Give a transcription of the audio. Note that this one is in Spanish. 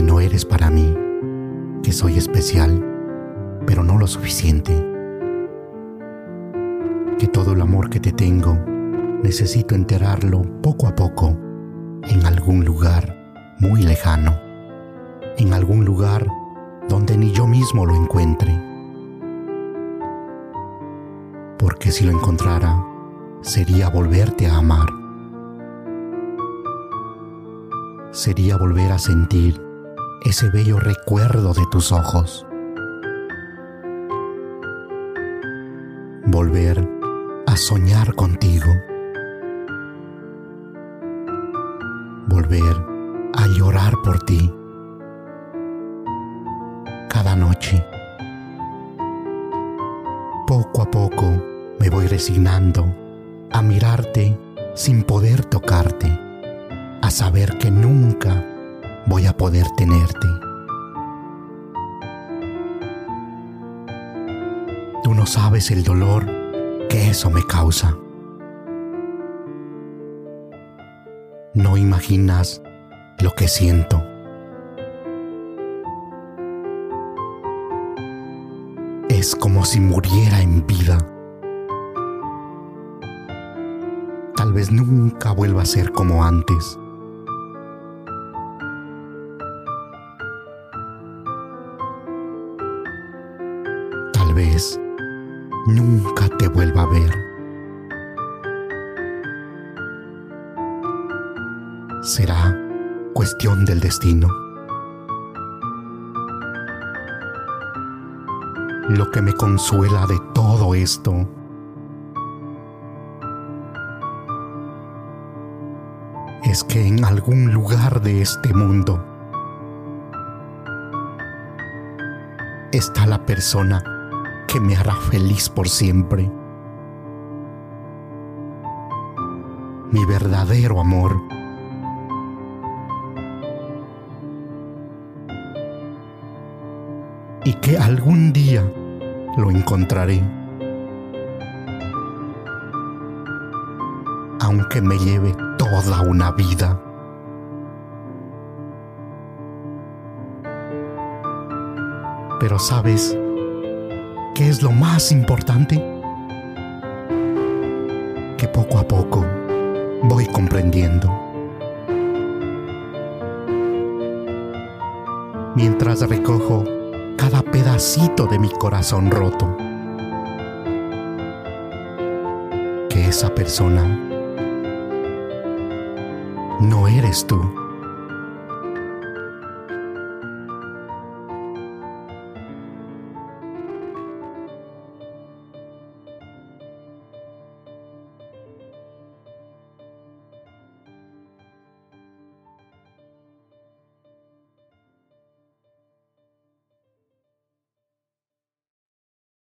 que no eres para mí, que soy especial, pero no lo suficiente. Que todo el amor que te tengo necesito enterrarlo poco a poco en algún lugar muy lejano, en algún lugar donde ni yo mismo lo encuentre. Porque si lo encontrara, sería volverte a amar. Sería volver a sentir ese bello recuerdo de tus ojos. Volver a soñar contigo. Volver a llorar por ti cada noche. Poco a poco me voy resignando a mirarte sin poder tocarte, a saber que nunca poder tenerte. Tú no sabes el dolor que eso me causa. No imaginas lo que siento. Es como si muriera en vida. Tal vez nunca vuelva a ser como antes. Tal vez nunca te vuelva a ver. Será cuestión del destino. Lo que me consuela de todo esto es que en algún lugar de este mundo está la persona que me hará feliz por siempre. Mi verdadero amor. Y que algún día lo encontraré. Aunque me lleve toda una vida. Pero sabes, ¿qué es lo más importante? Que poco a poco voy comprendiendo. Mientras recojo cada pedacito de mi corazón roto, que esa persona no eres tú.